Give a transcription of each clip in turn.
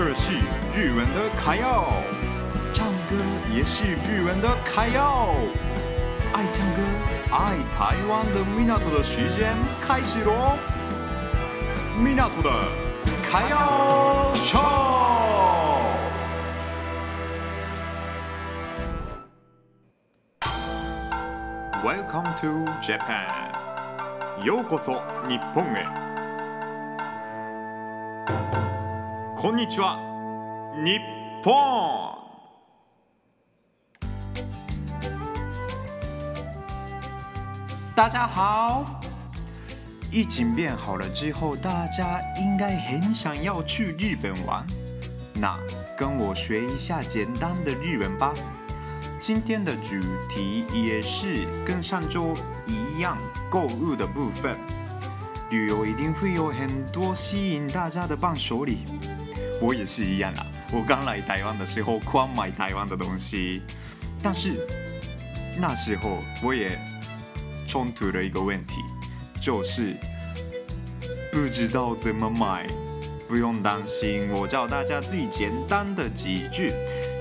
二是日文的卡要，唱歌也是日文的卡要。爱唱歌、爱台湾的米纳图的时间开始喽！米纳图的卡要秀，Welcome to Japan，ようこそ日本へ。こんにちは，日本。大家好。疫情变好了之后，大家应该很想要去日本玩。那跟我学一下简单的日文吧。今天的主题也是跟上周一样，购物的部分。旅游一定会有很多吸引大家的伴手礼。 我也是一样啊！我刚来台湾的时候狂买台湾的东西，但是那时候我也冲突了一个问题，就是不知道怎么买。不用担心，我教大家最简单的几句。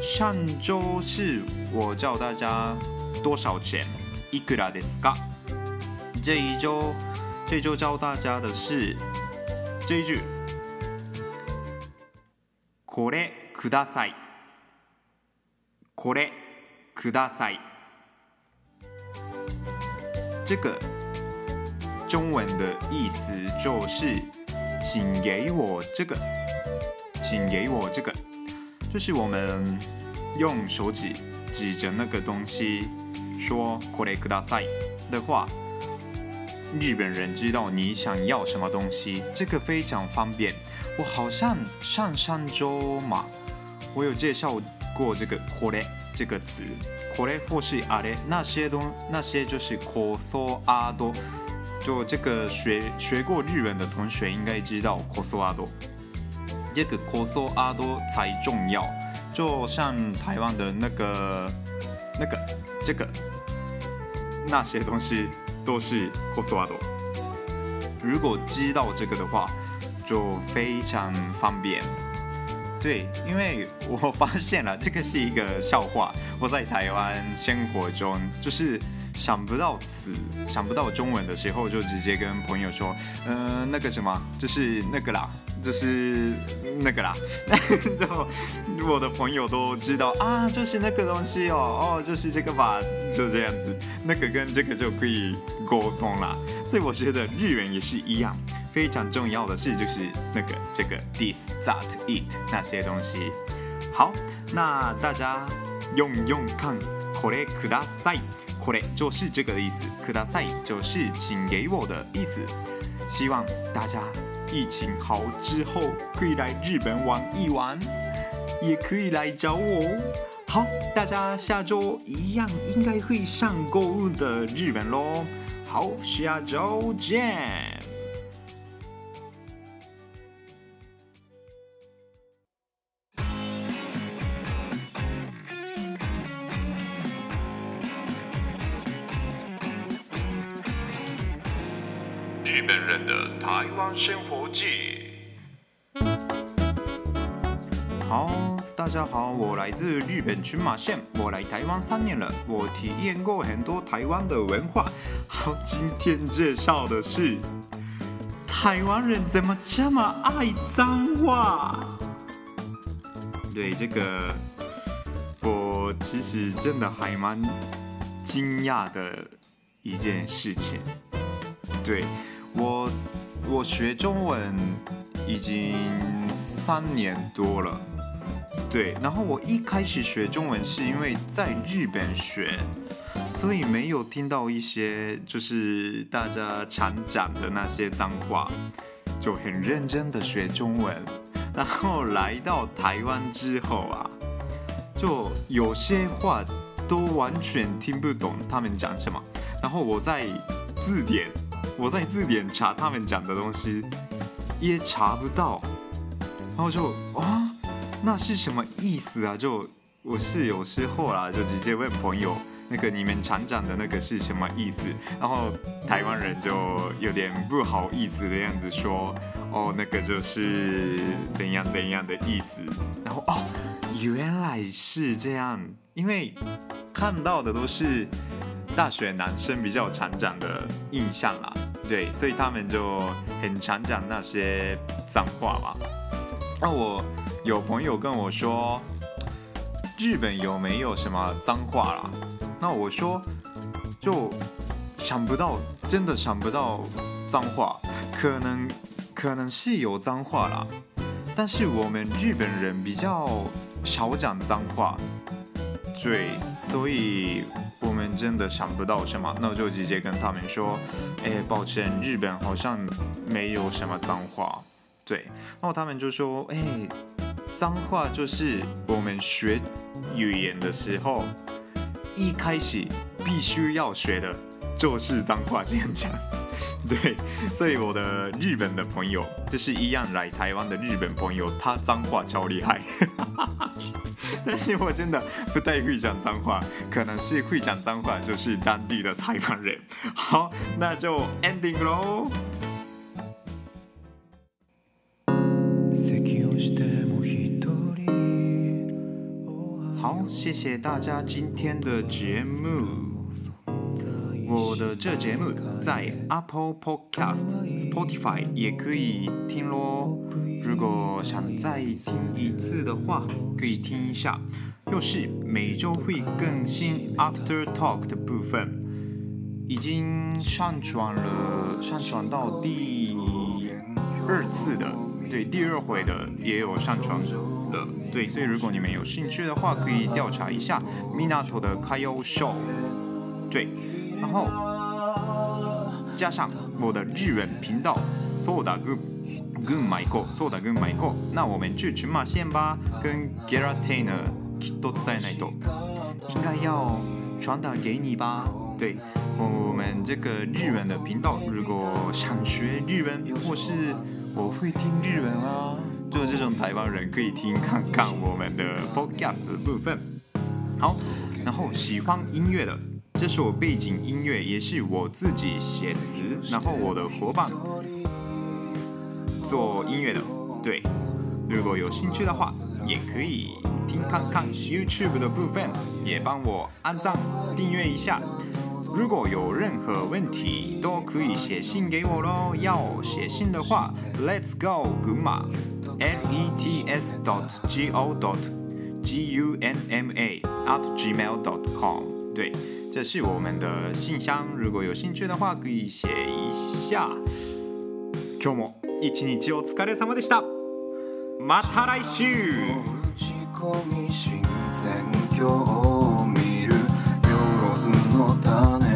上周是我教大家多少钱，いくらですか？这一周，这周教大家的是这一句。 これください。これください。这个中文的意思就是，请给我这个，请给我这个，就是我们用手指指着那个东西说これください的话，日本人知道你想要什么东西，这个非常方便。 我好像上上周嘛，我有介绍过这个“これ”这个词，“これ”或是“あれ”，那些东那些就是“こそあど”。就这个学学过日文的同学应该知道“こそあど”，这个“こそあど”才重要。就像台湾的那个那个这个那些东西都是“こそあど”。如果知道这个的话。 就非常方便，对，因为我发现了这个是一个笑话。我在台湾生活中，就是想不到词、想不到中文的时候，就直接跟朋友说：“嗯、那个什么，就是那个啦，就是那个啦。”然后我的朋友都知道啊，就是那个东西哦，哦，就是这个吧，就这样子，那个跟这个就可以沟通了。所以我觉得日文也是一样。非常重要的是，就是那个这个 this that it 那些东西。好，那大家用用看，これください，これ就是这个意思，ください就是请给我的意思。希望大家疫情好之后可以来日本玩一玩，也可以来找我。好，大家下周一样应该会上购物的日本喽。好，下周见。 日本人的台湾生活记。好，大家好，我来自日本群马县，我来台湾三年了，我体验过很多台湾的文化。好，今天介绍的是台湾人怎么这么爱脏话？对，这个我其实真的还蛮惊讶的一件事情。对。我我学中文已经三年多了，对。然后我一开始学中文是因为在日本学，所以没有听到一些就是大家常讲的那些脏话，就很认真的学中文。然后来到台湾之后啊，就有些话都完全听不懂他们讲什么。然后我在字典。我在字典查他们讲的东西，也查不到，然后就啊、哦，那是什么意思啊？就我是有时候啦，就直接问朋友那个你们常讲的那个是什么意思？然后台湾人就有点不好意思的样子说，哦，那个就是怎样怎样的意思。然后哦，原来是这样，因为看到的都是大学男生比较常讲的印象啦，对，所以他们就很常讲那些脏话嘛。那我有朋友跟我说，日本有没有什么脏话啦？那我说，就想不到，真的想不到脏话，可能可能是有脏话啦，但是我们日本人比较少讲脏话，对，所以我们真的想不到什么，那我就直接跟他们说，哎，抱歉，日本好像没有什么脏话，对，然后他们就说，哎，脏话就是我们学语言的时候。一开始必须要学的就是脏话，这样讲，对，所以我的日本的朋友就是一样来台湾的日本朋友，他脏话超厉害，但是我真的不太会讲脏话，可能是会讲脏话就是当地的台湾人。好，那就 ending 喽。好，谢谢大家今天的节目。我的这节目在 Apple Podcast、Spotify 也可以听咯。如果想再听一次的话，可以听一下。又是每周会更新 After Talk 的部分，已经上传了，上传到第二次的，对，第二回的也有上传了，对，所以如果你们有兴趣的话，可以调查一下 Minato 的 KAYO Show，对，然后加上我的日文频道 Soda Gun Gun Maiko Soda Gun Maiko，那我们去群马县吧，跟 Geratina きっと伝えないと，应该要传达给你吧，对，我们这个日文的频道，如果想学日文或是我会听日文啊。就这种台湾人可以听看看我们的 podcast 的部分。好，然后喜欢音乐的， 这是我背景音乐，也是我自己写词，然后我的伙伴做音乐的。对，如果有兴趣的话，也可以听看看 YouTube 的部分，也帮我按赞订阅一下。如果有任何问题，都可以写信给我喽。要写信的话，Let's go 群马。l e t s dot g o dot g u n m a at gmail dot com，对，这是我们的信箱。如果有兴趣的话，可以写一下。今日も一日お疲れ様でした。また来週。の